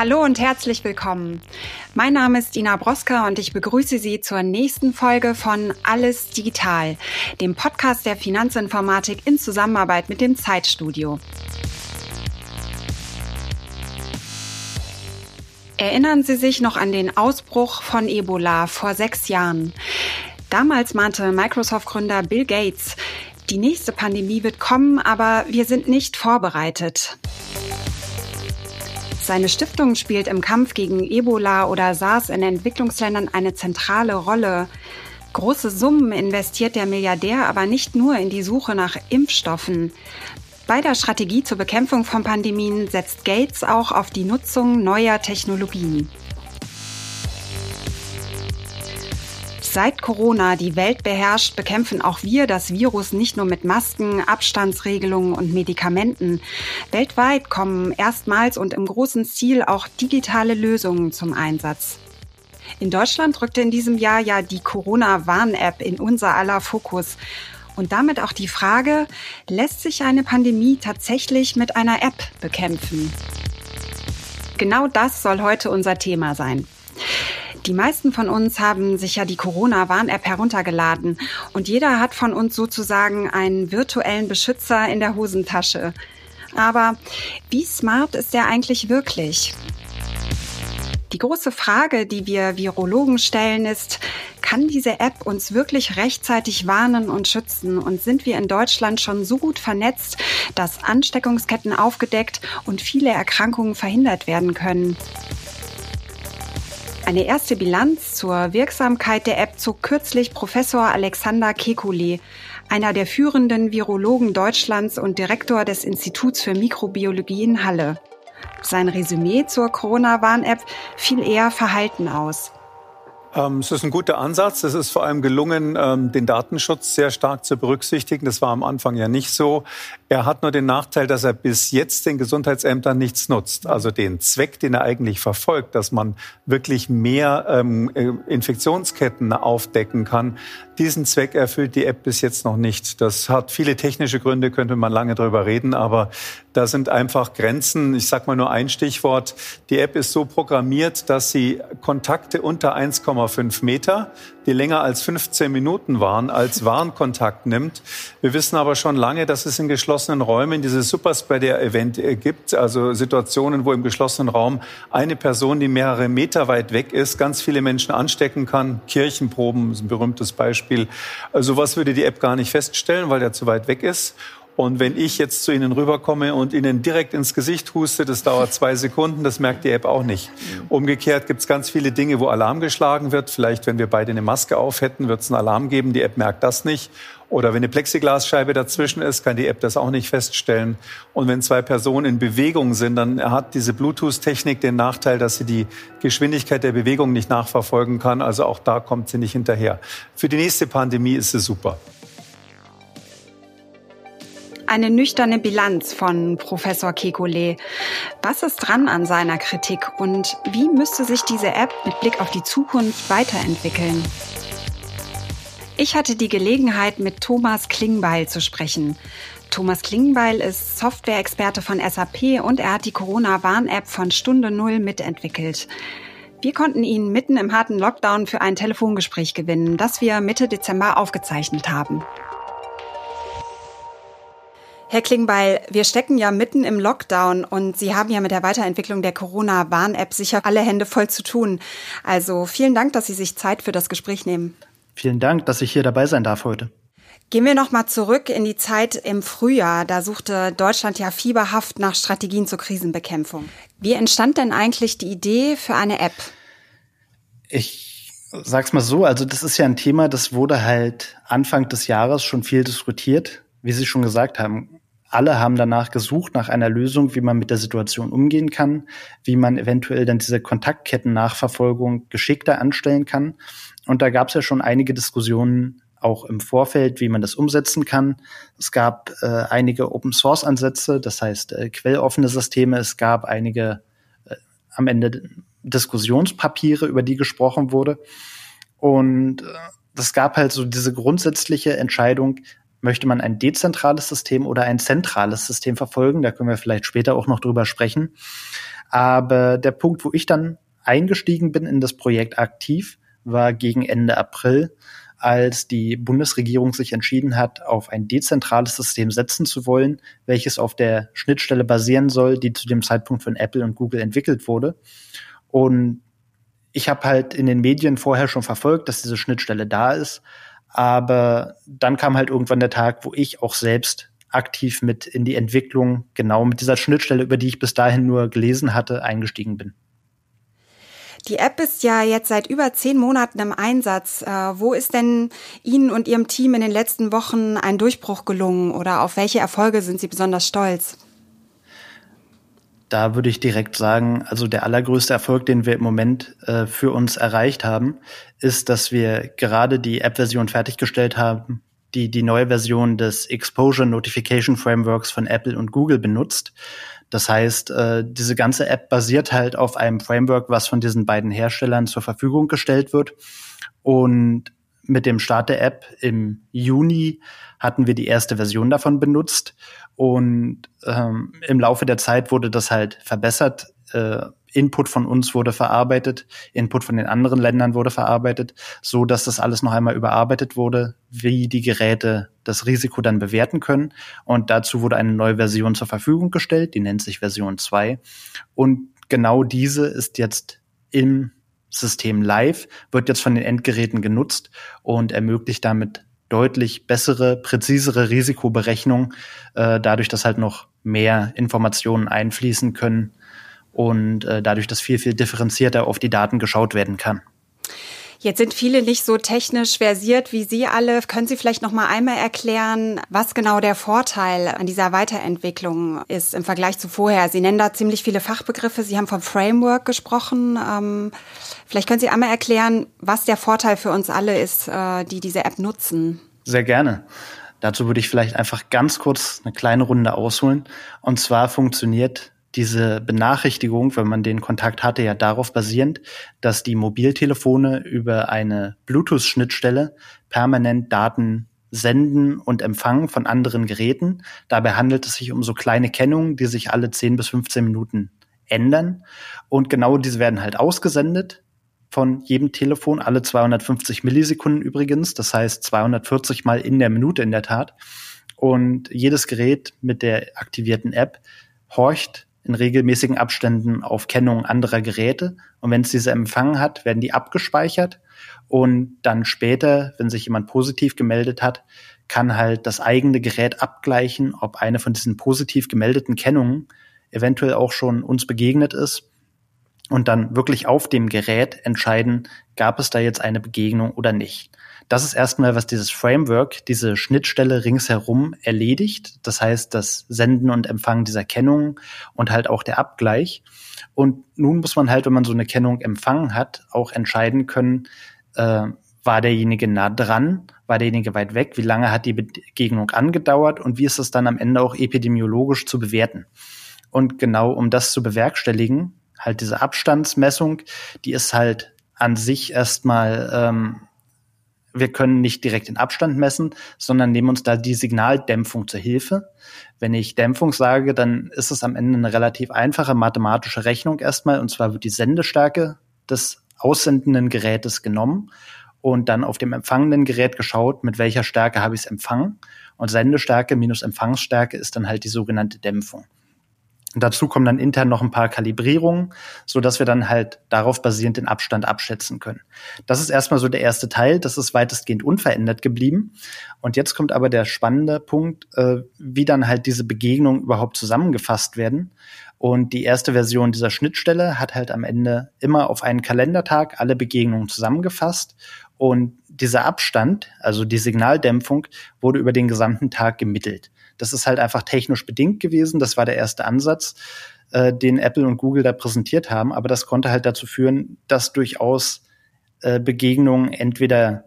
Hallo und herzlich willkommen. Mein Name ist Dina Broska und ich begrüße Sie zur nächsten Folge von Alles Digital, dem Podcast der Finanzinformatik in Zusammenarbeit mit dem Zeitstudio. Erinnern Sie sich noch an den Ausbruch von Ebola vor sechs Jahren? Damals mahnte Microsoft-Gründer Bill Gates, die nächste Pandemie wird kommen, aber wir sind nicht vorbereitet. Seine Stiftung spielt im Kampf gegen Ebola oder SARS in Entwicklungsländern eine zentrale Rolle. Große Summen investiert der Milliardär aber nicht nur in die Suche nach Impfstoffen. Bei der Strategie zur Bekämpfung von Pandemien setzt Gates auch auf die Nutzung neuer Technologien. Seit Corona die Welt beherrscht, bekämpfen auch wir das Virus nicht nur mit Masken, Abstandsregelungen und Medikamenten. Weltweit kommen erstmals und im großen Stil auch digitale Lösungen zum Einsatz. In Deutschland rückte in diesem Jahr ja die Corona-Warn-App in unser aller Fokus. Und damit auch die Frage, lässt sich eine Pandemie tatsächlich mit einer App bekämpfen? Genau das soll heute unser Thema sein. Die meisten von uns haben sich ja die Corona-Warn-App heruntergeladen und jeder hat von uns sozusagen einen virtuellen Beschützer in der Hosentasche. Aber wie smart ist der eigentlich wirklich? Die große Frage, die wir Virologen stellen, ist, kann diese App uns wirklich rechtzeitig warnen und schützen? Und sind wir in Deutschland schon so gut vernetzt, dass Ansteckungsketten aufgedeckt und viele Erkrankungen verhindert werden können? Eine erste Bilanz zur Wirksamkeit der App zog kürzlich Professor Alexander Kekulé, einer der führenden Virologen Deutschlands und Direktor des Instituts für Mikrobiologie in Halle. Sein Resümee zur Corona-Warn-App fiel eher verhalten aus. Ähm, es ist ein guter Ansatz. Es ist vor allem gelungen, ähm, den Datenschutz sehr stark zu berücksichtigen. Das war am Anfang ja nicht so. Er hat nur den Nachteil, dass er bis jetzt den Gesundheitsämtern nichts nutzt. Also den Zweck, den er eigentlich verfolgt, dass man wirklich mehr ähm, äh, Infektionsketten aufdecken kann, diesen Zweck erfüllt die App bis jetzt noch nicht. Das hat viele technische Gründe, könnte man lange drüber reden, aber da sind einfach Grenzen. Ich sage mal nur ein Stichwort. Die App ist so programmiert, dass sie Kontakte unter 1,5 Meter, die länger als 15 Minuten waren, als Warnkontakt nimmt. Wir wissen aber schon lange, dass es in geschlossenen Räumen dieses Superspreader-Event äh, gibt, also Situationen, wo im geschlossenen Raum eine Person, die mehrere Meter weit weg ist, ganz viele Menschen anstecken kann. Kirchenproben ist ein berühmtes Beispiel. Also sowas würde die App gar nicht feststellen, weil der zu weit weg ist. Und wenn ich jetzt zu Ihnen rüberkomme und Ihnen direkt ins Gesicht huste, das dauert zwei Sekunden, das merkt die App auch nicht. Umgekehrt gibt es ganz viele Dinge, wo Alarm geschlagen wird. Vielleicht, wenn wir beide eine Maske auf hätten, wird es einen Alarm geben. Die App merkt das nicht. Oder wenn eine Plexiglasscheibe dazwischen ist, kann die App das auch nicht feststellen. Und wenn zwei Personen in Bewegung sind, dann hat diese Bluetooth-Technik den Nachteil, dass sie die Geschwindigkeit der Bewegung nicht nachverfolgen kann. Also auch da kommt sie nicht hinterher. Für die nächste Pandemie ist sie super eine nüchterne Bilanz von Professor Kekulé. Was ist dran an seiner Kritik und wie müsste sich diese App mit Blick auf die Zukunft weiterentwickeln? Ich hatte die Gelegenheit, mit Thomas Klingbeil zu sprechen. Thomas Klingbeil ist Software-Experte von SAP und er hat die Corona-Warn-App von Stunde Null mitentwickelt. Wir konnten ihn mitten im harten Lockdown für ein Telefongespräch gewinnen, das wir Mitte Dezember aufgezeichnet haben. Herr Klingbeil, wir stecken ja mitten im Lockdown und Sie haben ja mit der Weiterentwicklung der Corona-Warn-App sicher alle Hände voll zu tun. Also vielen Dank, dass Sie sich Zeit für das Gespräch nehmen. Vielen Dank, dass ich hier dabei sein darf heute. Gehen wir noch mal zurück in die Zeit im Frühjahr. Da suchte Deutschland ja fieberhaft nach Strategien zur Krisenbekämpfung. Wie entstand denn eigentlich die Idee für eine App? Ich sag's mal so, also das ist ja ein Thema, das wurde halt Anfang des Jahres schon viel diskutiert. Wie Sie schon gesagt haben, alle haben danach gesucht nach einer Lösung, wie man mit der Situation umgehen kann, wie man eventuell dann diese Kontaktketten-Nachverfolgung geschickter anstellen kann. Und da gab es ja schon einige Diskussionen auch im Vorfeld, wie man das umsetzen kann. Es gab äh, einige Open-Source-Ansätze, das heißt äh, quelloffene Systeme. Es gab einige äh, am Ende Diskussionspapiere, über die gesprochen wurde. Und äh, das gab halt so diese grundsätzliche Entscheidung, möchte man ein dezentrales System oder ein zentrales System verfolgen? Da können wir vielleicht später auch noch drüber sprechen. Aber der Punkt, wo ich dann eingestiegen bin in das Projekt aktiv, war gegen Ende April, als die Bundesregierung sich entschieden hat, auf ein dezentrales System setzen zu wollen, welches auf der Schnittstelle basieren soll, die zu dem Zeitpunkt von Apple und Google entwickelt wurde. Und ich habe halt in den Medien vorher schon verfolgt, dass diese Schnittstelle da ist. Aber dann kam halt irgendwann der Tag, wo ich auch selbst aktiv mit in die Entwicklung, genau mit dieser Schnittstelle, über die ich bis dahin nur gelesen hatte, eingestiegen bin. Die App ist ja jetzt seit über zehn Monaten im Einsatz. Äh, wo ist denn Ihnen und Ihrem Team in den letzten Wochen ein Durchbruch gelungen oder auf welche Erfolge sind Sie besonders stolz? Da würde ich direkt sagen, also der allergrößte Erfolg, den wir im Moment äh, für uns erreicht haben, ist, dass wir gerade die App-Version fertiggestellt haben, die die neue Version des Exposure Notification Frameworks von Apple und Google benutzt. Das heißt, äh, diese ganze App basiert halt auf einem Framework, was von diesen beiden Herstellern zur Verfügung gestellt wird. Und mit dem Start der App im Juni hatten wir die erste Version davon benutzt und ähm, im Laufe der Zeit wurde das halt verbessert. Äh, Input von uns wurde verarbeitet, Input von den anderen Ländern wurde verarbeitet, so dass das alles noch einmal überarbeitet wurde, wie die Geräte das Risiko dann bewerten können. Und dazu wurde eine neue Version zur Verfügung gestellt, die nennt sich Version 2. Und genau diese ist jetzt im System live, wird jetzt von den Endgeräten genutzt und ermöglicht damit deutlich bessere, präzisere Risikoberechnung, äh, dadurch, dass halt noch mehr Informationen einfließen können und äh, dadurch, dass viel, viel differenzierter auf die Daten geschaut werden kann. Jetzt sind viele nicht so technisch versiert wie Sie alle. Können Sie vielleicht noch mal einmal erklären, was genau der Vorteil an dieser Weiterentwicklung ist im Vergleich zu vorher? Sie nennen da ziemlich viele Fachbegriffe. Sie haben vom Framework gesprochen. Ähm, vielleicht können Sie einmal erklären, was der Vorteil für uns alle ist, äh, die diese App nutzen. Sehr gerne. Dazu würde ich vielleicht einfach ganz kurz eine kleine Runde ausholen. Und zwar funktioniert diese Benachrichtigung, wenn man den Kontakt hatte, ja darauf basierend, dass die Mobiltelefone über eine Bluetooth-Schnittstelle permanent Daten senden und empfangen von anderen Geräten. Dabei handelt es sich um so kleine Kennungen, die sich alle 10 bis 15 Minuten ändern. Und genau diese werden halt ausgesendet von jedem Telefon, alle 250 Millisekunden übrigens. Das heißt 240 mal in der Minute in der Tat. Und jedes Gerät mit der aktivierten App horcht in regelmäßigen Abständen auf Kennung anderer Geräte. Und wenn es diese empfangen hat, werden die abgespeichert. Und dann später, wenn sich jemand positiv gemeldet hat, kann halt das eigene Gerät abgleichen, ob eine von diesen positiv gemeldeten Kennungen eventuell auch schon uns begegnet ist. Und dann wirklich auf dem Gerät entscheiden, gab es da jetzt eine Begegnung oder nicht. Das ist erstmal, was dieses Framework, diese Schnittstelle ringsherum erledigt. Das heißt, das Senden und Empfangen dieser Kennung und halt auch der Abgleich. Und nun muss man halt, wenn man so eine Kennung empfangen hat, auch entscheiden können, äh, war derjenige nah dran, war derjenige weit weg, wie lange hat die Begegnung angedauert und wie ist es dann am Ende auch epidemiologisch zu bewerten. Und genau um das zu bewerkstelligen, halt diese Abstandsmessung, die ist halt an sich erstmal ähm, wir können nicht direkt den Abstand messen, sondern nehmen uns da die Signaldämpfung zur Hilfe. Wenn ich Dämpfung sage, dann ist es am Ende eine relativ einfache mathematische Rechnung erstmal. Und zwar wird die Sendestärke des aussendenden Gerätes genommen und dann auf dem empfangenden Gerät geschaut, mit welcher Stärke habe ich es empfangen. Und Sendestärke minus Empfangsstärke ist dann halt die sogenannte Dämpfung. Dazu kommen dann intern noch ein paar Kalibrierungen, so dass wir dann halt darauf basierend den Abstand abschätzen können. Das ist erstmal so der erste Teil. Das ist weitestgehend unverändert geblieben. Und jetzt kommt aber der spannende Punkt, äh, wie dann halt diese Begegnungen überhaupt zusammengefasst werden. Und die erste Version dieser Schnittstelle hat halt am Ende immer auf einen Kalendertag alle Begegnungen zusammengefasst. Und dieser Abstand, also die Signaldämpfung, wurde über den gesamten Tag gemittelt. Das ist halt einfach technisch bedingt gewesen. Das war der erste Ansatz, äh, den Apple und Google da präsentiert haben. Aber das konnte halt dazu führen, dass durchaus äh, Begegnungen entweder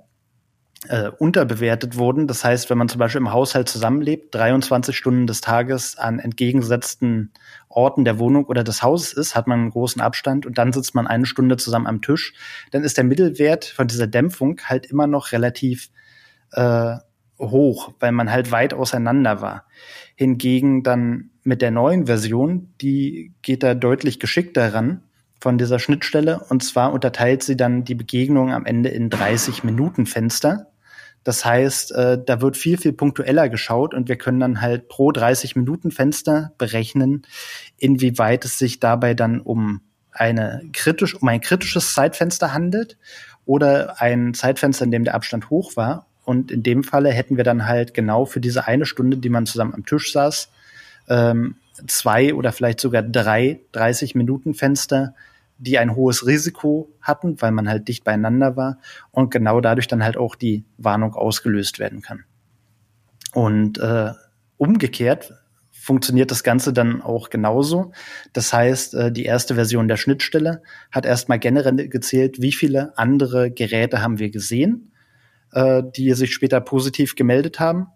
äh, unterbewertet wurden. Das heißt, wenn man zum Beispiel im Haushalt zusammenlebt, 23 Stunden des Tages an entgegengesetzten Orten der Wohnung oder des Hauses ist, hat man einen großen Abstand und dann sitzt man eine Stunde zusammen am Tisch, dann ist der Mittelwert von dieser Dämpfung halt immer noch relativ äh, hoch, weil man halt weit auseinander war. Hingegen dann mit der neuen Version, die geht da deutlich geschickter ran von dieser Schnittstelle. Und zwar unterteilt sie dann die Begegnung am Ende in 30 Minuten Fenster. Das heißt, äh, da wird viel, viel punktueller geschaut und wir können dann halt pro 30 Minuten Fenster berechnen, inwieweit es sich dabei dann um eine kritisch, um ein kritisches Zeitfenster handelt oder ein Zeitfenster, in dem der Abstand hoch war. Und in dem Falle hätten wir dann halt genau für diese eine Stunde, die man zusammen am Tisch saß, ähm, zwei oder vielleicht sogar drei 30 Minuten Fenster, die ein hohes Risiko hatten, weil man halt dicht beieinander war und genau dadurch dann halt auch die Warnung ausgelöst werden kann. Und äh, umgekehrt funktioniert das Ganze dann auch genauso. Das heißt, äh, die erste Version der Schnittstelle hat erstmal generell gezählt, wie viele andere Geräte haben wir gesehen, äh, die sich später positiv gemeldet haben.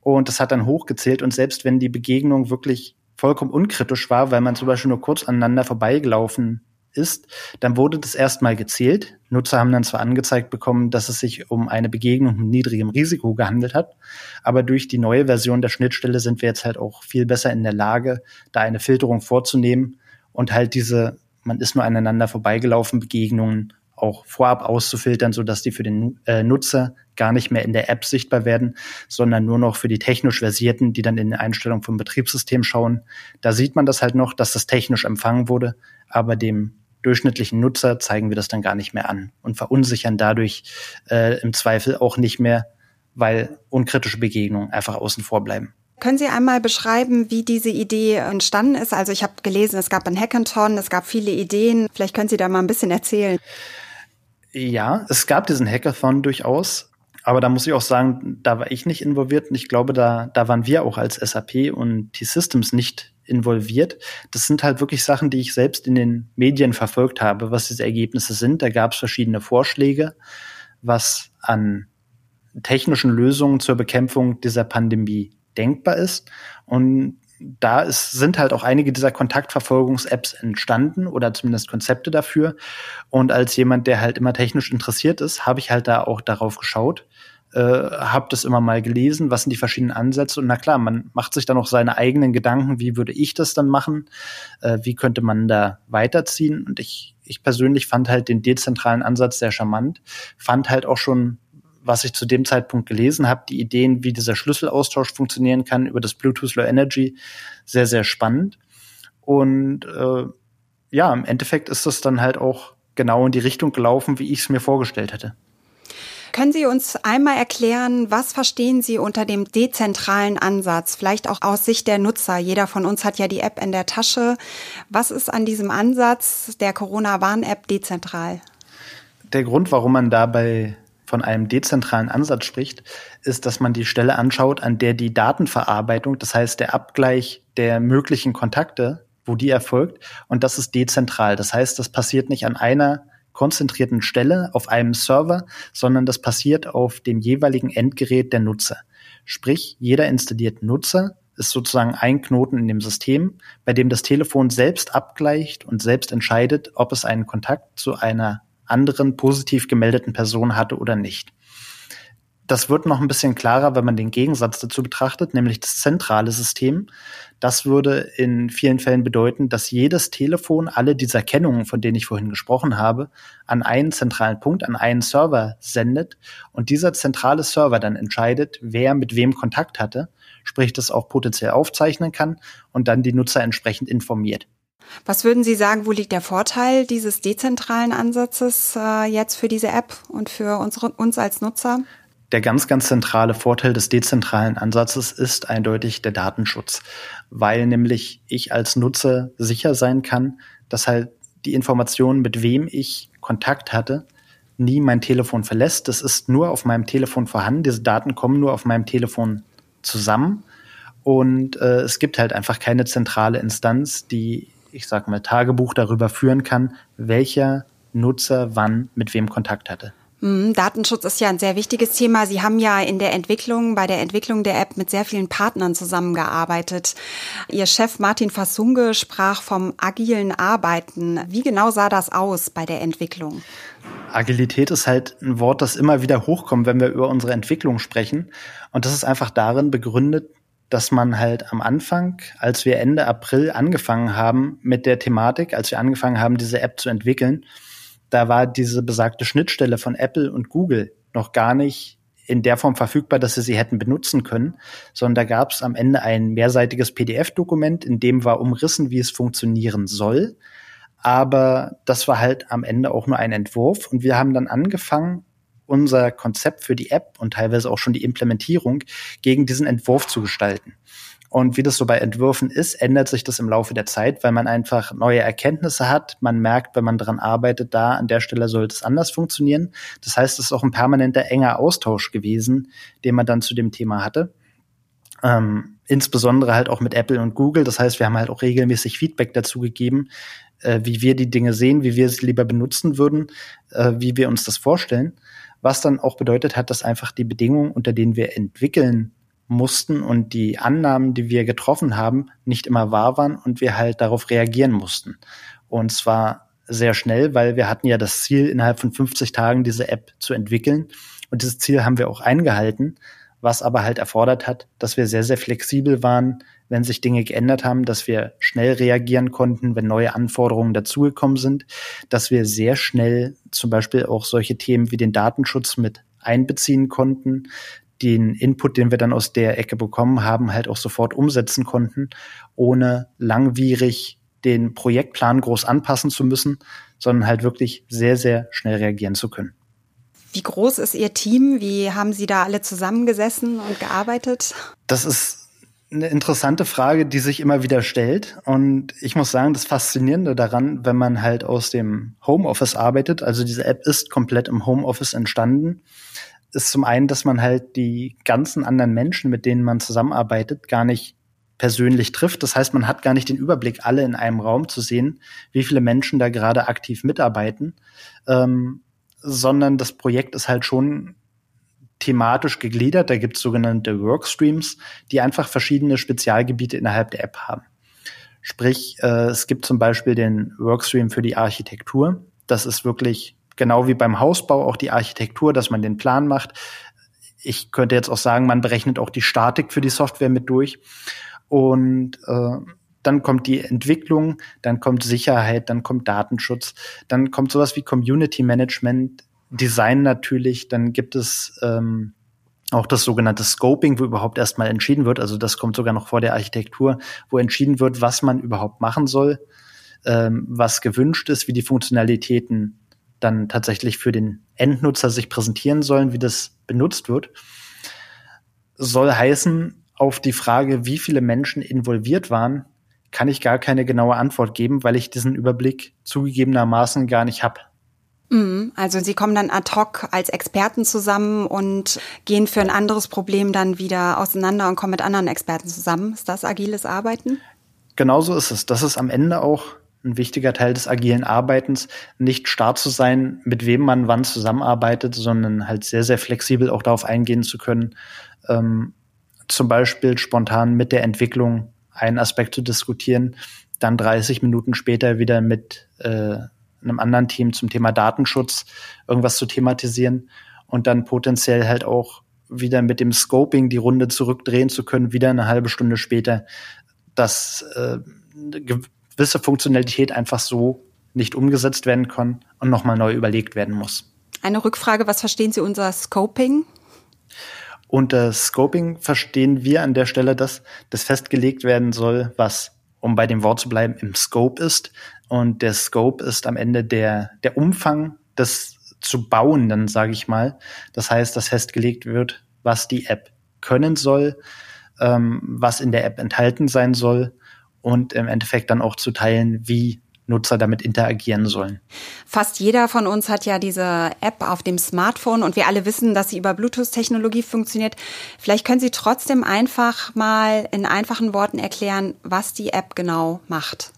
Und das hat dann hochgezählt. Und selbst wenn die Begegnung wirklich vollkommen unkritisch war, weil man zum Beispiel nur kurz aneinander vorbeigelaufen ist, dann wurde das erstmal gezählt. Nutzer haben dann zwar angezeigt bekommen, dass es sich um eine Begegnung mit niedrigem Risiko gehandelt hat, aber durch die neue Version der Schnittstelle sind wir jetzt halt auch viel besser in der Lage, da eine Filterung vorzunehmen und halt diese, man ist nur aneinander vorbeigelaufen, Begegnungen auch vorab auszufiltern, so dass die für den äh, Nutzer gar nicht mehr in der App sichtbar werden, sondern nur noch für die technisch versierten, die dann in den Einstellungen vom Betriebssystem schauen. Da sieht man das halt noch, dass das technisch empfangen wurde, aber dem durchschnittlichen Nutzer zeigen wir das dann gar nicht mehr an und verunsichern dadurch äh, im Zweifel auch nicht mehr, weil unkritische Begegnungen einfach außen vor bleiben. Können Sie einmal beschreiben, wie diese Idee entstanden ist? Also ich habe gelesen, es gab ein Hackathon, es gab viele Ideen. Vielleicht können Sie da mal ein bisschen erzählen. Ja, es gab diesen Hackathon durchaus. Aber da muss ich auch sagen, da war ich nicht involviert und ich glaube, da, da waren wir auch als SAP und T-Systems nicht involviert. Das sind halt wirklich Sachen, die ich selbst in den Medien verfolgt habe, was diese Ergebnisse sind. Da gab es verschiedene Vorschläge, was an technischen Lösungen zur Bekämpfung dieser Pandemie denkbar ist. Und da ist, sind halt auch einige dieser Kontaktverfolgungs-Apps entstanden oder zumindest Konzepte dafür. Und als jemand, der halt immer technisch interessiert ist, habe ich halt da auch darauf geschaut, äh, habe das immer mal gelesen, was sind die verschiedenen Ansätze. Und na klar, man macht sich dann auch seine eigenen Gedanken, wie würde ich das dann machen, äh, wie könnte man da weiterziehen. Und ich, ich persönlich fand halt den dezentralen Ansatz sehr charmant, fand halt auch schon was ich zu dem Zeitpunkt gelesen habe, die Ideen, wie dieser Schlüsselaustausch funktionieren kann über das Bluetooth Low Energy, sehr, sehr spannend. Und äh, ja, im Endeffekt ist das dann halt auch genau in die Richtung gelaufen, wie ich es mir vorgestellt hätte. Können Sie uns einmal erklären, was verstehen Sie unter dem dezentralen Ansatz? Vielleicht auch aus Sicht der Nutzer. Jeder von uns hat ja die App in der Tasche. Was ist an diesem Ansatz der Corona-Warn-App dezentral? Der Grund, warum man dabei von einem dezentralen Ansatz spricht, ist, dass man die Stelle anschaut, an der die Datenverarbeitung, das heißt der Abgleich der möglichen Kontakte, wo die erfolgt, und das ist dezentral. Das heißt, das passiert nicht an einer konzentrierten Stelle auf einem Server, sondern das passiert auf dem jeweiligen Endgerät der Nutzer. Sprich, jeder installierte Nutzer ist sozusagen ein Knoten in dem System, bei dem das Telefon selbst abgleicht und selbst entscheidet, ob es einen Kontakt zu einer anderen positiv gemeldeten Personen hatte oder nicht. Das wird noch ein bisschen klarer, wenn man den Gegensatz dazu betrachtet, nämlich das zentrale System. Das würde in vielen Fällen bedeuten, dass jedes Telefon alle dieser Kennungen, von denen ich vorhin gesprochen habe, an einen zentralen Punkt, an einen Server sendet und dieser zentrale Server dann entscheidet, wer mit wem Kontakt hatte, sprich das auch potenziell aufzeichnen kann und dann die Nutzer entsprechend informiert. Was würden Sie sagen, wo liegt der Vorteil dieses dezentralen Ansatzes äh, jetzt für diese App und für unsere, uns als Nutzer? Der ganz, ganz zentrale Vorteil des dezentralen Ansatzes ist eindeutig der Datenschutz, weil nämlich ich als Nutzer sicher sein kann, dass halt die Information, mit wem ich Kontakt hatte, nie mein Telefon verlässt. Das ist nur auf meinem Telefon vorhanden. Diese Daten kommen nur auf meinem Telefon zusammen. Und äh, es gibt halt einfach keine zentrale Instanz, die ich sag mal, Tagebuch darüber führen kann, welcher Nutzer wann mit wem Kontakt hatte. Mhm, Datenschutz ist ja ein sehr wichtiges Thema. Sie haben ja in der Entwicklung, bei der Entwicklung der App mit sehr vielen Partnern zusammengearbeitet. Ihr Chef Martin Fassunge sprach vom agilen Arbeiten. Wie genau sah das aus bei der Entwicklung? Agilität ist halt ein Wort, das immer wieder hochkommt, wenn wir über unsere Entwicklung sprechen. Und das ist einfach darin begründet, dass man halt am Anfang, als wir Ende April angefangen haben mit der Thematik, als wir angefangen haben, diese App zu entwickeln, da war diese besagte Schnittstelle von Apple und Google noch gar nicht in der Form verfügbar, dass sie sie hätten benutzen können, sondern da gab es am Ende ein mehrseitiges PDF-Dokument, in dem war umrissen, wie es funktionieren soll. Aber das war halt am Ende auch nur ein Entwurf und wir haben dann angefangen, unser Konzept für die App und teilweise auch schon die Implementierung gegen diesen Entwurf zu gestalten. Und wie das so bei Entwürfen ist, ändert sich das im Laufe der Zeit, weil man einfach neue Erkenntnisse hat. Man merkt, wenn man daran arbeitet, da an der Stelle sollte es anders funktionieren. Das heißt, es ist auch ein permanenter enger Austausch gewesen, den man dann zu dem Thema hatte. Ähm, insbesondere halt auch mit Apple und Google. Das heißt, wir haben halt auch regelmäßig Feedback dazu gegeben, äh, wie wir die Dinge sehen, wie wir es lieber benutzen würden, äh, wie wir uns das vorstellen. Was dann auch bedeutet hat, dass einfach die Bedingungen, unter denen wir entwickeln mussten und die Annahmen, die wir getroffen haben, nicht immer wahr waren und wir halt darauf reagieren mussten. Und zwar sehr schnell, weil wir hatten ja das Ziel, innerhalb von 50 Tagen diese App zu entwickeln. Und dieses Ziel haben wir auch eingehalten, was aber halt erfordert hat, dass wir sehr, sehr flexibel waren, wenn sich Dinge geändert haben, dass wir schnell reagieren konnten, wenn neue Anforderungen dazugekommen sind, dass wir sehr schnell zum Beispiel auch solche Themen wie den Datenschutz mit einbeziehen konnten, den Input, den wir dann aus der Ecke bekommen haben, halt auch sofort umsetzen konnten, ohne langwierig den Projektplan groß anpassen zu müssen, sondern halt wirklich sehr, sehr schnell reagieren zu können. Wie groß ist Ihr Team? Wie haben Sie da alle zusammengesessen und gearbeitet? Das ist eine interessante Frage, die sich immer wieder stellt. Und ich muss sagen, das Faszinierende daran, wenn man halt aus dem Homeoffice arbeitet, also diese App ist komplett im Homeoffice entstanden, ist zum einen, dass man halt die ganzen anderen Menschen, mit denen man zusammenarbeitet, gar nicht persönlich trifft. Das heißt, man hat gar nicht den Überblick, alle in einem Raum zu sehen, wie viele Menschen da gerade aktiv mitarbeiten, ähm, sondern das Projekt ist halt schon thematisch gegliedert. Da gibt es sogenannte Workstreams, die einfach verschiedene Spezialgebiete innerhalb der App haben. Sprich, äh, es gibt zum Beispiel den Workstream für die Architektur. Das ist wirklich genau wie beim Hausbau auch die Architektur, dass man den Plan macht. Ich könnte jetzt auch sagen, man berechnet auch die Statik für die Software mit durch. Und äh, dann kommt die Entwicklung, dann kommt Sicherheit, dann kommt Datenschutz, dann kommt sowas wie Community Management, Design natürlich, dann gibt es ähm, auch das sogenannte Scoping, wo überhaupt erstmal entschieden wird, also das kommt sogar noch vor der Architektur, wo entschieden wird, was man überhaupt machen soll, ähm, was gewünscht ist, wie die Funktionalitäten dann tatsächlich für den Endnutzer sich präsentieren sollen, wie das benutzt wird, soll heißen, auf die Frage, wie viele Menschen involviert waren, kann ich gar keine genaue Antwort geben, weil ich diesen Überblick zugegebenermaßen gar nicht habe. Mhm. Also Sie kommen dann ad hoc als Experten zusammen und gehen für ein anderes Problem dann wieder auseinander und kommen mit anderen Experten zusammen. Ist das agiles Arbeiten? Genauso ist es. Das ist am Ende auch ein wichtiger Teil des agilen Arbeitens, nicht starr zu sein, mit wem man wann zusammenarbeitet, sondern halt sehr, sehr flexibel auch darauf eingehen zu können, ähm, zum Beispiel spontan mit der Entwicklung einen Aspekt zu diskutieren, dann 30 Minuten später wieder mit äh, einem anderen Team zum Thema Datenschutz irgendwas zu thematisieren und dann potenziell halt auch wieder mit dem Scoping die Runde zurückdrehen zu können, wieder eine halbe Stunde später, dass äh, gewisse Funktionalität einfach so nicht umgesetzt werden kann und nochmal neu überlegt werden muss. Eine Rückfrage, was verstehen Sie unter Scoping? Unter Scoping verstehen wir an der Stelle, dass das festgelegt werden soll, was, um bei dem Wort zu bleiben, im Scope ist. Und der Scope ist am Ende der, der Umfang des zu bauen, dann sage ich mal. Das heißt, dass festgelegt wird, was die App können soll, ähm, was in der App enthalten sein soll und im Endeffekt dann auch zu teilen, wie Nutzer damit interagieren sollen. Fast jeder von uns hat ja diese App auf dem Smartphone und wir alle wissen, dass sie über Bluetooth-Technologie funktioniert. Vielleicht können Sie trotzdem einfach mal in einfachen Worten erklären, was die App genau macht.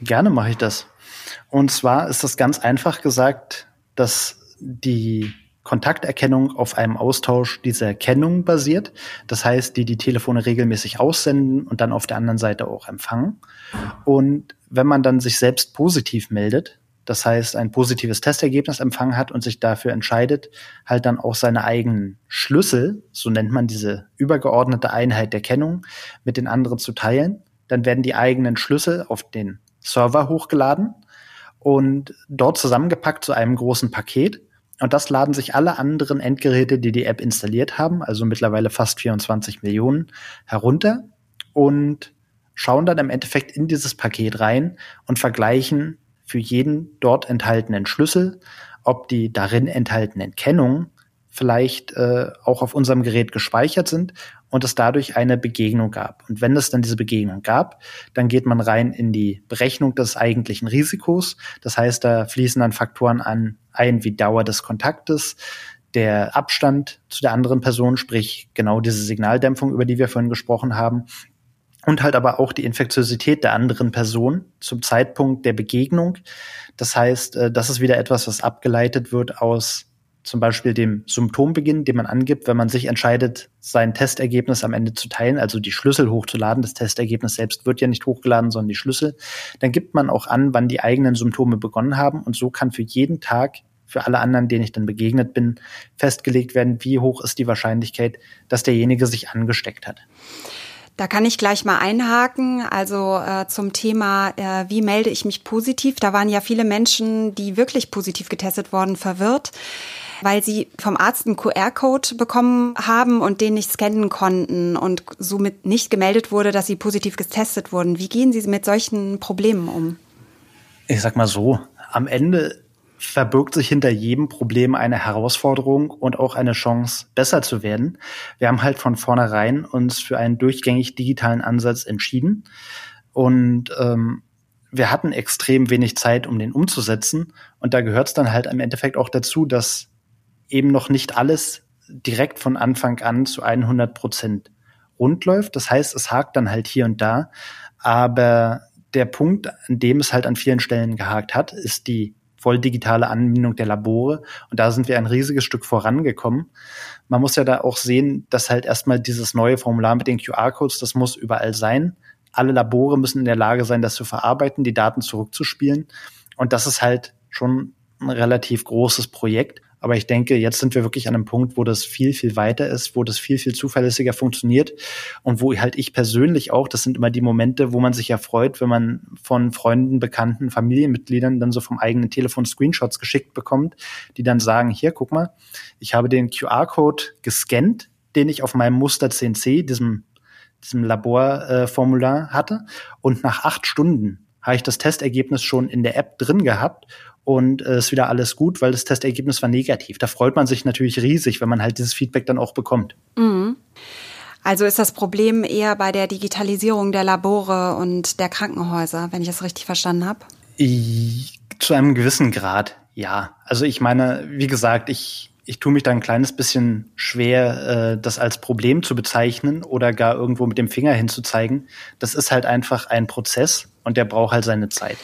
Gerne mache ich das. Und zwar ist das ganz einfach gesagt, dass die Kontakterkennung auf einem Austausch dieser Kennung basiert. Das heißt, die die Telefone regelmäßig aussenden und dann auf der anderen Seite auch empfangen. Und wenn man dann sich selbst positiv meldet, das heißt ein positives Testergebnis empfangen hat und sich dafür entscheidet, halt dann auch seine eigenen Schlüssel, so nennt man diese übergeordnete Einheit der Kennung, mit den anderen zu teilen, dann werden die eigenen Schlüssel auf den Server hochgeladen und dort zusammengepackt zu einem großen Paket. Und das laden sich alle anderen Endgeräte, die die App installiert haben, also mittlerweile fast 24 Millionen, herunter und schauen dann im Endeffekt in dieses Paket rein und vergleichen für jeden dort enthaltenen Schlüssel, ob die darin enthaltenen Kennungen vielleicht äh, auch auf unserem Gerät gespeichert sind und es dadurch eine Begegnung gab. Und wenn es dann diese Begegnung gab, dann geht man rein in die Berechnung des eigentlichen Risikos. Das heißt, da fließen dann Faktoren an ein wie Dauer des Kontaktes, der Abstand zu der anderen Person, sprich genau diese Signaldämpfung, über die wir vorhin gesprochen haben, und halt aber auch die Infektiosität der anderen Person zum Zeitpunkt der Begegnung. Das heißt, äh, das ist wieder etwas, was abgeleitet wird aus zum Beispiel dem Symptombeginn, den man angibt, wenn man sich entscheidet, sein Testergebnis am Ende zu teilen, also die Schlüssel hochzuladen. Das Testergebnis selbst wird ja nicht hochgeladen, sondern die Schlüssel. Dann gibt man auch an, wann die eigenen Symptome begonnen haben. Und so kann für jeden Tag, für alle anderen, denen ich dann begegnet bin, festgelegt werden, wie hoch ist die Wahrscheinlichkeit, dass derjenige sich angesteckt hat. Da kann ich gleich mal einhaken. Also äh, zum Thema, äh, wie melde ich mich positiv? Da waren ja viele Menschen, die wirklich positiv getestet wurden, verwirrt, weil sie vom Arzt einen QR-Code bekommen haben und den nicht scannen konnten und somit nicht gemeldet wurde, dass sie positiv getestet wurden. Wie gehen Sie mit solchen Problemen um? Ich sag mal so, am Ende verbirgt sich hinter jedem Problem eine Herausforderung und auch eine Chance, besser zu werden. Wir haben halt von vornherein uns für einen durchgängig digitalen Ansatz entschieden und ähm, wir hatten extrem wenig Zeit, um den umzusetzen. Und da gehört es dann halt im Endeffekt auch dazu, dass eben noch nicht alles direkt von Anfang an zu 100 Prozent rund läuft. Das heißt, es hakt dann halt hier und da. Aber der Punkt, an dem es halt an vielen Stellen gehakt hat, ist die voll digitale Anbindung der Labore. Und da sind wir ein riesiges Stück vorangekommen. Man muss ja da auch sehen, dass halt erstmal dieses neue Formular mit den QR-Codes, das muss überall sein. Alle Labore müssen in der Lage sein, das zu verarbeiten, die Daten zurückzuspielen. Und das ist halt schon ein relativ großes Projekt. Aber ich denke, jetzt sind wir wirklich an einem Punkt, wo das viel, viel weiter ist, wo das viel, viel zuverlässiger funktioniert und wo halt ich persönlich auch, das sind immer die Momente, wo man sich ja freut, wenn man von Freunden, Bekannten, Familienmitgliedern dann so vom eigenen Telefon Screenshots geschickt bekommt, die dann sagen, hier, guck mal, ich habe den QR-Code gescannt, den ich auf meinem Muster 10c, diesem, diesem Laborformular äh, hatte und nach acht Stunden habe ich das Testergebnis schon in der App drin gehabt und äh, ist wieder alles gut, weil das Testergebnis war negativ. Da freut man sich natürlich riesig, wenn man halt dieses Feedback dann auch bekommt. Mhm. Also ist das Problem eher bei der Digitalisierung der Labore und der Krankenhäuser, wenn ich das richtig verstanden habe? Zu einem gewissen Grad, ja. Also ich meine, wie gesagt, ich, ich tue mich da ein kleines bisschen schwer, äh, das als Problem zu bezeichnen oder gar irgendwo mit dem Finger hinzuzeigen. Das ist halt einfach ein Prozess und der braucht halt seine Zeit.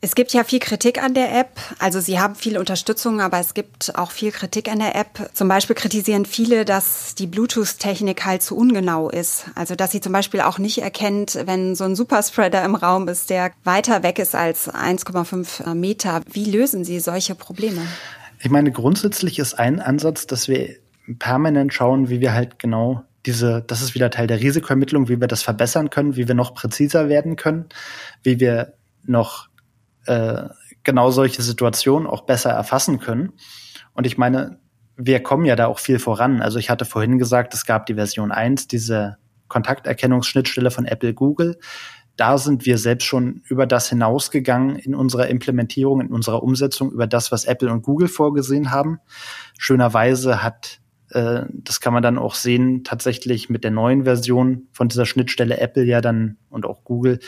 Es gibt ja viel Kritik an der App. Also Sie haben viel Unterstützung, aber es gibt auch viel Kritik an der App. Zum Beispiel kritisieren viele, dass die Bluetooth-Technik halt zu ungenau ist. Also dass sie zum Beispiel auch nicht erkennt, wenn so ein Superspreader im Raum ist, der weiter weg ist als 1,5 Meter. Wie lösen Sie solche Probleme? Ich meine, grundsätzlich ist ein Ansatz, dass wir permanent schauen, wie wir halt genau diese, das ist wieder Teil der Risikoermittlung, wie wir das verbessern können, wie wir noch präziser werden können, wie wir noch äh, genau solche Situationen auch besser erfassen können. Und ich meine, wir kommen ja da auch viel voran. Also ich hatte vorhin gesagt, es gab die Version 1, diese Kontakterkennungsschnittstelle von Apple Google. Da sind wir selbst schon über das hinausgegangen in unserer Implementierung, in unserer Umsetzung, über das, was Apple und Google vorgesehen haben. Schönerweise hat äh, das kann man dann auch sehen, tatsächlich mit der neuen Version von dieser Schnittstelle Apple ja dann und auch Google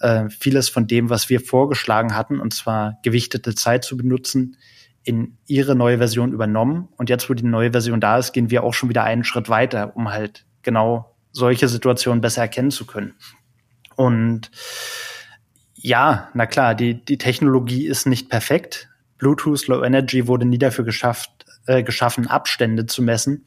äh, vieles von dem, was wir vorgeschlagen hatten, und zwar gewichtete Zeit zu benutzen, in ihre neue Version übernommen. Und jetzt, wo die neue Version da ist, gehen wir auch schon wieder einen Schritt weiter, um halt genau solche Situationen besser erkennen zu können. Und ja, na klar, die, die Technologie ist nicht perfekt. Bluetooth Low Energy wurde nie dafür geschafft, äh, geschaffen, Abstände zu messen.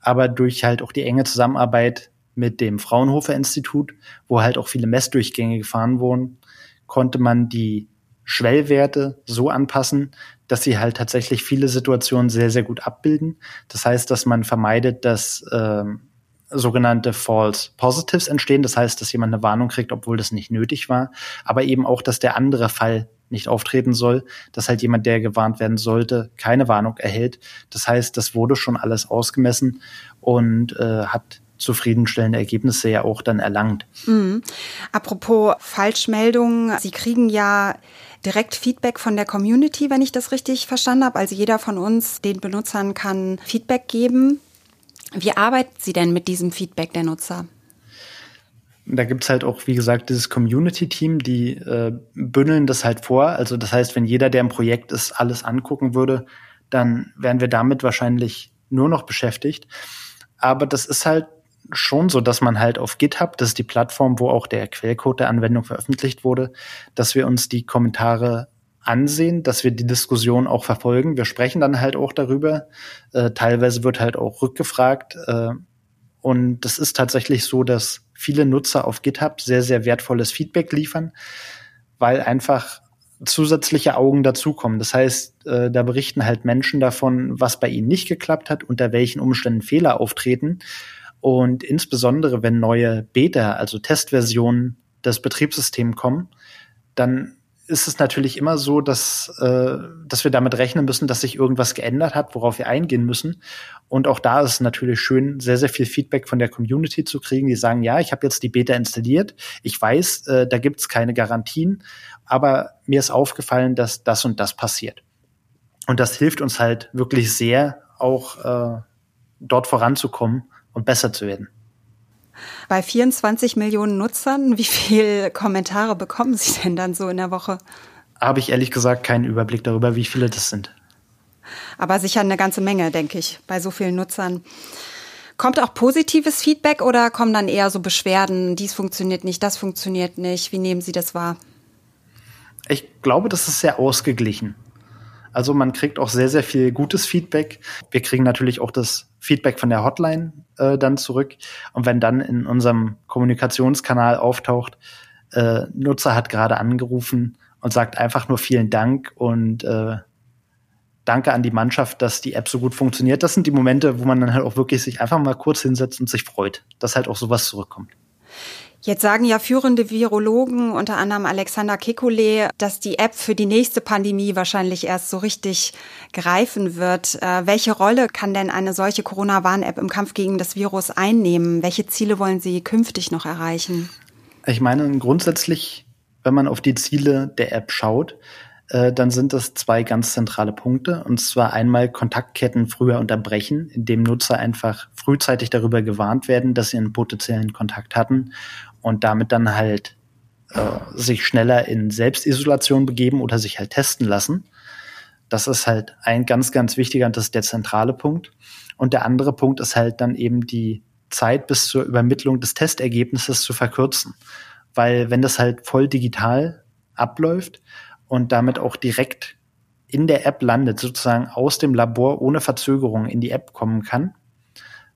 Aber durch halt auch die enge Zusammenarbeit mit dem Fraunhofer Institut, wo halt auch viele Messdurchgänge gefahren wurden, konnte man die Schwellwerte so anpassen, dass sie halt tatsächlich viele Situationen sehr, sehr gut abbilden. Das heißt, dass man vermeidet, dass ähm, sogenannte False Positives entstehen. Das heißt, dass jemand eine Warnung kriegt, obwohl das nicht nötig war. Aber eben auch, dass der andere Fall nicht auftreten soll, dass halt jemand, der gewarnt werden sollte, keine Warnung erhält. Das heißt, das wurde schon alles ausgemessen und äh, hat zufriedenstellende Ergebnisse ja auch dann erlangt. Mhm. Apropos Falschmeldungen, Sie kriegen ja direkt Feedback von der Community, wenn ich das richtig verstanden habe. Also jeder von uns, den Benutzern kann Feedback geben. Wie arbeiten Sie denn mit diesem Feedback der Nutzer? Da gibt's halt auch, wie gesagt, dieses Community-Team, die äh, bündeln das halt vor. Also das heißt, wenn jeder, der im Projekt ist, alles angucken würde, dann wären wir damit wahrscheinlich nur noch beschäftigt. Aber das ist halt schon so, dass man halt auf GitHub, das ist die Plattform, wo auch der Quellcode der Anwendung veröffentlicht wurde, dass wir uns die Kommentare ansehen, dass wir die Diskussion auch verfolgen. Wir sprechen dann halt auch darüber. Äh, teilweise wird halt auch rückgefragt. Äh, und das ist tatsächlich so, dass viele Nutzer auf GitHub sehr, sehr wertvolles Feedback liefern, weil einfach zusätzliche Augen dazukommen. Das heißt, äh, da berichten halt Menschen davon, was bei ihnen nicht geklappt hat, unter welchen Umständen Fehler auftreten. Und insbesondere, wenn neue Beta, also Testversionen des Betriebssystems kommen, dann ist es natürlich immer so, dass, äh, dass wir damit rechnen müssen, dass sich irgendwas geändert hat, worauf wir eingehen müssen. Und auch da ist es natürlich schön, sehr, sehr viel Feedback von der Community zu kriegen, die sagen, ja, ich habe jetzt die Beta installiert, ich weiß, äh, da gibt es keine Garantien, aber mir ist aufgefallen, dass das und das passiert. Und das hilft uns halt wirklich sehr, auch äh, dort voranzukommen und besser zu werden. Bei 24 Millionen Nutzern, wie viele Kommentare bekommen Sie denn dann so in der Woche? Habe ich ehrlich gesagt keinen Überblick darüber, wie viele das sind. Aber sicher eine ganze Menge, denke ich, bei so vielen Nutzern. Kommt auch positives Feedback oder kommen dann eher so Beschwerden, dies funktioniert nicht, das funktioniert nicht? Wie nehmen Sie das wahr? Ich glaube, das ist sehr ausgeglichen. Also man kriegt auch sehr, sehr viel gutes Feedback. Wir kriegen natürlich auch das Feedback von der Hotline äh, dann zurück. Und wenn dann in unserem Kommunikationskanal auftaucht, äh, Nutzer hat gerade angerufen und sagt einfach nur vielen Dank und äh, Danke an die Mannschaft, dass die App so gut funktioniert. Das sind die Momente, wo man dann halt auch wirklich sich einfach mal kurz hinsetzt und sich freut, dass halt auch sowas zurückkommt. Jetzt sagen ja führende Virologen, unter anderem Alexander Kekulé, dass die App für die nächste Pandemie wahrscheinlich erst so richtig greifen wird. Äh, welche Rolle kann denn eine solche Corona-Warn-App im Kampf gegen das Virus einnehmen? Welche Ziele wollen Sie künftig noch erreichen? Ich meine, grundsätzlich, wenn man auf die Ziele der App schaut, äh, dann sind das zwei ganz zentrale Punkte. Und zwar einmal Kontaktketten früher unterbrechen, indem Nutzer einfach frühzeitig darüber gewarnt werden, dass sie einen potenziellen Kontakt hatten und damit dann halt äh, sich schneller in Selbstisolation begeben oder sich halt testen lassen. Das ist halt ein ganz, ganz wichtiger und das ist der zentrale Punkt. Und der andere Punkt ist halt dann eben die Zeit bis zur Übermittlung des Testergebnisses zu verkürzen. Weil wenn das halt voll digital abläuft und damit auch direkt in der App landet, sozusagen aus dem Labor ohne Verzögerung in die App kommen kann,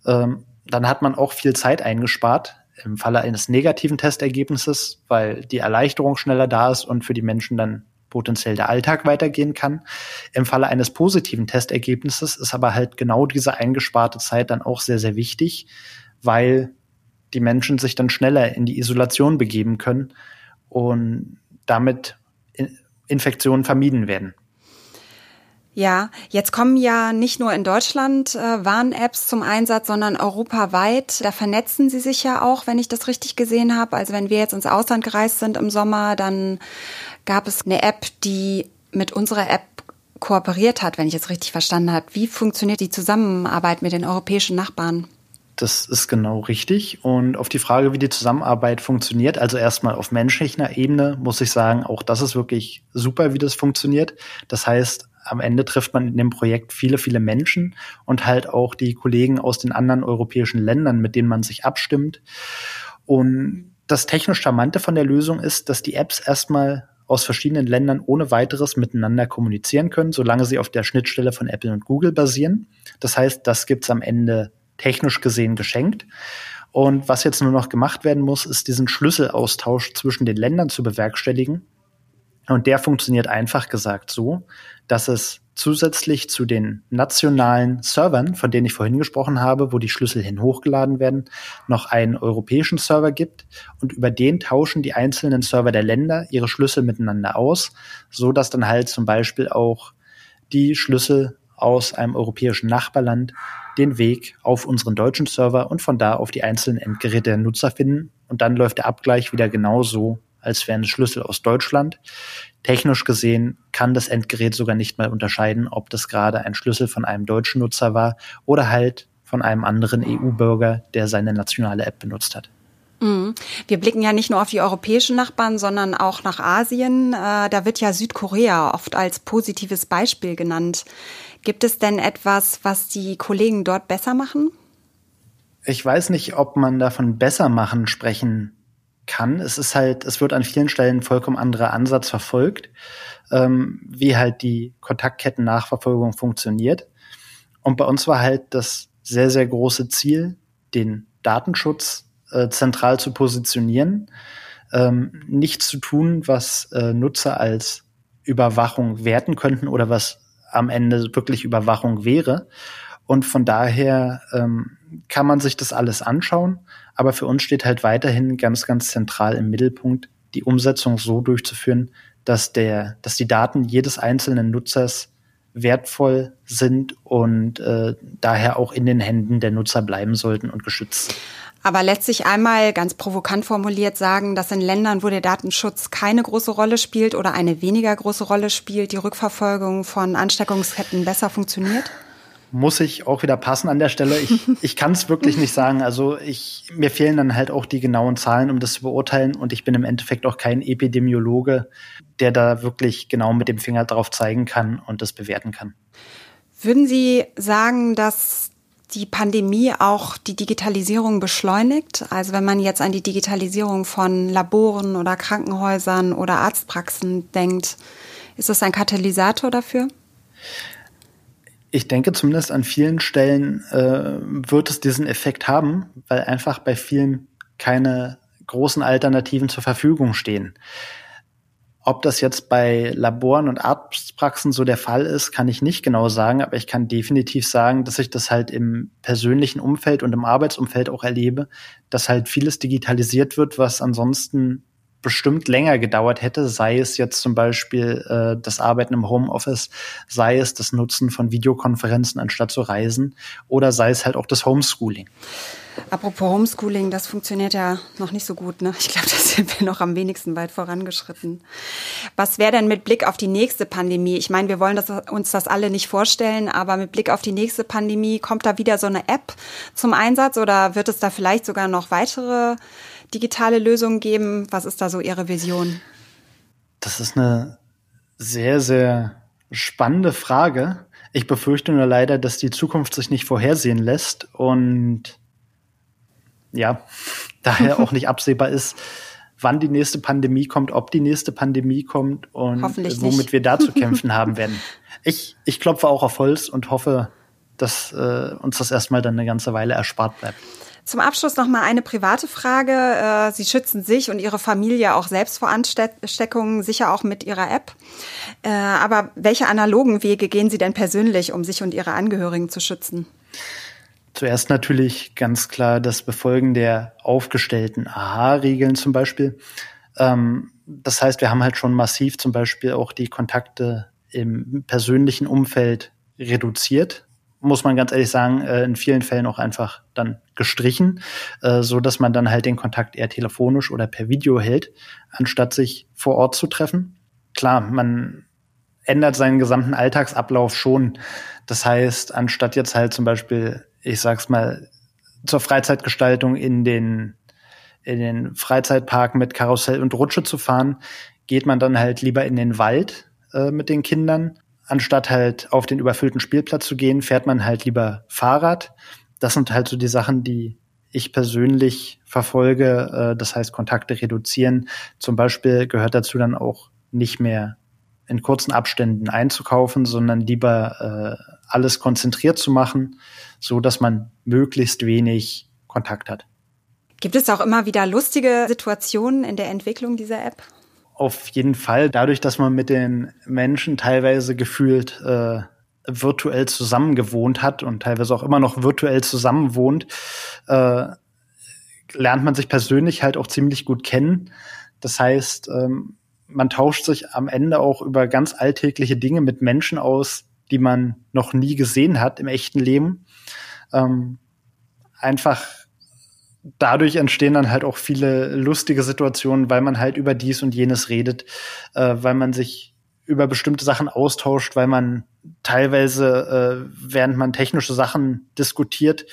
ähm, dann hat man auch viel Zeit eingespart, im Falle eines negativen Testergebnisses, weil die Erleichterung schneller da ist und für die Menschen dann potenziell der Alltag weitergehen kann. Im Falle eines positiven Testergebnisses ist aber halt genau diese eingesparte Zeit dann auch sehr, sehr wichtig, weil die Menschen sich dann schneller in die Isolation begeben können und damit Infektionen vermieden werden. Ja, jetzt kommen ja nicht nur in Deutschland äh, Warn-Apps zum Einsatz, sondern europaweit. Da vernetzen sie sich ja auch, wenn ich das richtig gesehen habe. Also wenn wir jetzt ins Ausland gereist sind im Sommer, dann gab es eine App, die mit unserer App kooperiert hat, wenn ich es richtig verstanden habe. Wie funktioniert die Zusammenarbeit mit den europäischen Nachbarn? Das ist genau richtig. Und auf die Frage, wie die Zusammenarbeit funktioniert, also erstmal auf menschlicher Ebene, muss ich sagen, auch das ist wirklich super, wie das funktioniert. Das heißt, am Ende trifft man in dem Projekt viele, viele Menschen und halt auch die Kollegen aus den anderen europäischen Ländern, mit denen man sich abstimmt. Und das technisch Charmante von der Lösung ist, dass die Apps erstmal aus verschiedenen Ländern ohne weiteres miteinander kommunizieren können, solange sie auf der Schnittstelle von Apple und Google basieren. Das heißt, das gibt's am Ende technisch gesehen geschenkt. Und was jetzt nur noch gemacht werden muss, ist diesen Schlüsselaustausch zwischen den Ländern zu bewerkstelligen. Und der funktioniert einfach gesagt so, dass es zusätzlich zu den nationalen Servern, von denen ich vorhin gesprochen habe, wo die Schlüssel hin hochgeladen werden, noch einen europäischen Server gibt. Und über den tauschen die einzelnen Server der Länder ihre Schlüssel miteinander aus, so dass dann halt zum Beispiel auch die Schlüssel aus einem europäischen Nachbarland den Weg auf unseren deutschen Server und von da auf die einzelnen Endgeräte der Nutzer finden. Und dann läuft der Abgleich wieder genauso, als wären es Schlüssel aus Deutschland. Technisch gesehen kann das Endgerät sogar nicht mal unterscheiden, ob das gerade ein Schlüssel von einem deutschen Nutzer war oder halt von einem anderen EU-Bürger, der seine nationale App benutzt hat. Mhm. Wir blicken ja nicht nur auf die europäischen Nachbarn, sondern auch nach Asien. Äh, da wird ja Südkorea oft als positives Beispiel genannt. Gibt es denn etwas, was die Kollegen dort besser machen? Ich weiß nicht, ob man davon besser machen sprechen kann. Es ist halt, es wird an vielen Stellen vollkommen anderer Ansatz verfolgt, ähm, wie halt die Kontaktketten-Nachverfolgung funktioniert. Und bei uns war halt das sehr, sehr große Ziel, den Datenschutz äh, zentral zu positionieren, ähm, nichts zu tun, was äh, Nutzer als Überwachung werten könnten oder was am Ende wirklich Überwachung wäre. Und von daher ähm, kann man sich das alles anschauen. Aber für uns steht halt weiterhin ganz, ganz zentral im Mittelpunkt, die Umsetzung so durchzuführen, dass der, dass die Daten jedes einzelnen Nutzers wertvoll sind und äh, daher auch in den Händen der Nutzer bleiben sollten und geschützt. Aber letztlich einmal ganz provokant formuliert sagen, dass in Ländern, wo der Datenschutz keine große Rolle spielt oder eine weniger große Rolle spielt, die Rückverfolgung von Ansteckungsketten besser funktioniert? Muss ich auch wieder passen an der Stelle. Ich, ich kann es wirklich nicht sagen. Also ich, mir fehlen dann halt auch die genauen Zahlen, um das zu beurteilen. Und ich bin im Endeffekt auch kein Epidemiologe, der da wirklich genau mit dem Finger drauf zeigen kann und das bewerten kann. Würden Sie sagen, dass die Pandemie auch die Digitalisierung beschleunigt? Also wenn man jetzt an die Digitalisierung von Laboren oder Krankenhäusern oder Arztpraxen denkt, ist das ein Katalysator dafür? Ich denke zumindest an vielen Stellen äh, wird es diesen Effekt haben, weil einfach bei vielen keine großen Alternativen zur Verfügung stehen. Ob das jetzt bei Laboren und Arztpraxen so der Fall ist, kann ich nicht genau sagen, aber ich kann definitiv sagen, dass ich das halt im persönlichen Umfeld und im Arbeitsumfeld auch erlebe, dass halt vieles digitalisiert wird, was ansonsten bestimmt länger gedauert hätte, sei es jetzt zum Beispiel äh, das Arbeiten im Homeoffice, sei es das Nutzen von Videokonferenzen anstatt zu reisen oder sei es halt auch das Homeschooling. Apropos Homeschooling, das funktioniert ja noch nicht so gut. Ne? Ich glaube, da sind wir noch am wenigsten weit vorangeschritten. Was wäre denn mit Blick auf die nächste Pandemie? Ich meine, wir wollen das, uns das alle nicht vorstellen, aber mit Blick auf die nächste Pandemie, kommt da wieder so eine App zum Einsatz oder wird es da vielleicht sogar noch weitere digitale Lösungen geben? Was ist da so Ihre Vision? Das ist eine sehr, sehr spannende Frage. Ich befürchte nur leider, dass die Zukunft sich nicht vorhersehen lässt und ja, daher auch nicht absehbar ist, wann die nächste Pandemie kommt, ob die nächste Pandemie kommt und womit nicht. wir da zu kämpfen haben werden. Ich, ich klopfe auch auf Holz und hoffe, dass äh, uns das erstmal dann eine ganze Weile erspart bleibt. Zum Abschluss noch mal eine private Frage. Äh, Sie schützen sich und Ihre Familie auch selbst vor Ansteckungen, sicher auch mit Ihrer App. Äh, aber welche analogen Wege gehen Sie denn persönlich, um sich und Ihre Angehörigen zu schützen? Zuerst natürlich ganz klar das Befolgen der aufgestellten AHA-Regeln zum Beispiel. Ähm, das heißt, wir haben halt schon massiv zum Beispiel auch die Kontakte im persönlichen Umfeld reduziert muss man ganz ehrlich sagen, äh, in vielen Fällen auch einfach dann gestrichen, äh, so dass man dann halt den Kontakt eher telefonisch oder per Video hält, anstatt sich vor Ort zu treffen. Klar, man ändert seinen gesamten Alltagsablauf schon. Das heißt, anstatt jetzt halt zum Beispiel, ich sag's mal, zur Freizeitgestaltung in den, in den Freizeitpark mit Karussell und Rutsche zu fahren, geht man dann halt lieber in den Wald äh, mit den Kindern anstatt halt auf den überfüllten Spielplatz zu gehen, fährt man halt lieber Fahrrad. Das sind halt so die Sachen, die ich persönlich verfolge. Äh, das heißt, Kontakte reduzieren. Zum Beispiel gehört dazu dann auch nicht mehr in kurzen Abständen einzukaufen, sondern lieber äh, alles konzentriert zu machen, so dass man möglichst wenig Kontakt hat. Gibt es auch immer wieder lustige Situationen in der Entwicklung dieser App? Auf jeden Fall. Dadurch, dass man mit den Menschen teilweise gefühlt äh, virtuell zusammengewohnt hat und teilweise auch immer noch virtuell zusammenwohnt, äh, lernt man sich persönlich halt auch ziemlich gut kennen. Das heißt, ähm, man tauscht sich am Ende auch über ganz alltägliche Dinge mit Menschen aus, die man noch nie gesehen hat im echten Leben. Ähm, einfach dadurch entstehen dann halt auch viele lustige Situationen, weil man halt über dies und jenes redet, äh, weil man sich über bestimmte Sachen austauscht, weil man teilweise, äh, während man technische Sachen diskutiert,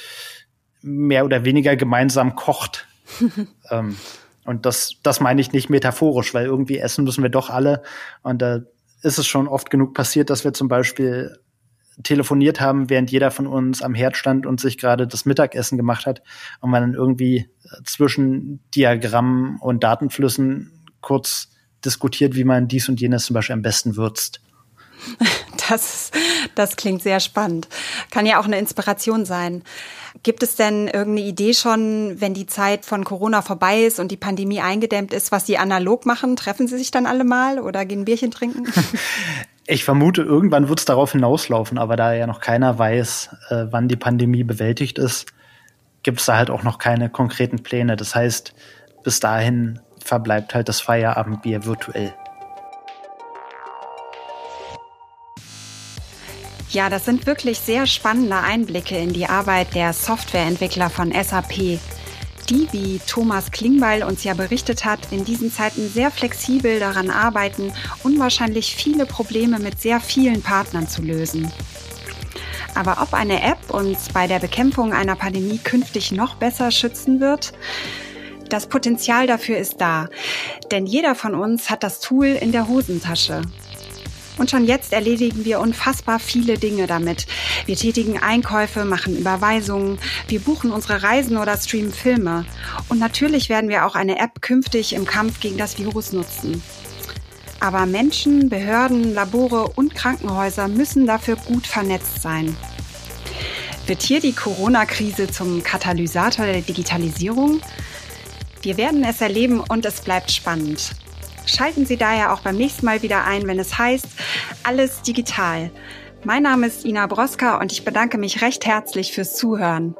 mehr oder weniger gemeinsam kocht. ähm, und das, das meine ich nicht metaphorisch, weil irgendwie essen müssen wir doch alle. Und da ist es schon oft genug passiert, dass wir zum Beispiel telefoniert haben, während jeder von uns am Herd stand und sich gerade das Mittagessen gemacht hat und man dann irgendwie zwischen Diagrammen und Datenflüssen kurz diskutiert, wie man dies und jenes zum Beispiel am besten würzt. Das, das klingt sehr spannend. Kann ja auch eine Inspiration sein. Gibt es denn irgendeine Idee schon, wenn die Zeit von Corona vorbei ist und die Pandemie eingedämmt ist, was Sie analog machen? Treffen Sie sich dann alle mal oder gehen Bierchen trinken? Ich vermute, irgendwann wird es darauf hinauslaufen, aber da ja noch keiner weiß, äh, wann die Pandemie bewältigt ist, gibt es da halt auch noch keine konkreten Pläne. Das heißt, bis dahin verbleibt halt das Feierabendbier virtuell. Ja, das sind wirklich sehr spannende Einblicke in die Arbeit der Softwareentwickler von SAP, die, wie Thomas Klingbeil uns ja berichtet hat, in diesen Zeiten sehr flexibel daran arbeiten, unwahrscheinlich viele Probleme mit sehr vielen Partnern zu lösen. Aber ob eine App uns bei der Bekämpfung einer Pandemie künftig noch besser schützen wird? Das Potenzial dafür ist da, denn jeder von uns hat das Tool in der Hosentasche und schon jetzt erledigen wir unfassbar viele Dinge damit. Wir tätigen Einkäufe, machen Überweisungen, wir buchen unsere Reisen oder streamen Filme. Und natürlich werden wir auch eine App künftig im Kampf gegen das Virus nutzen. Aber Menschen, Behörden, Labore und Krankenhäuser müssen dafür gut vernetzt sein. Wird hier die Corona-Krise zum Katalysator der Digitalisierung? Wir werden es erleben und es bleibt spannend. Schalten Sie daher auch beim nächsten Mal wieder ein, wenn es heißt, alles digital. Mein Name ist Ina Broska und ich bedanke mich recht herzlich fürs Zuhören.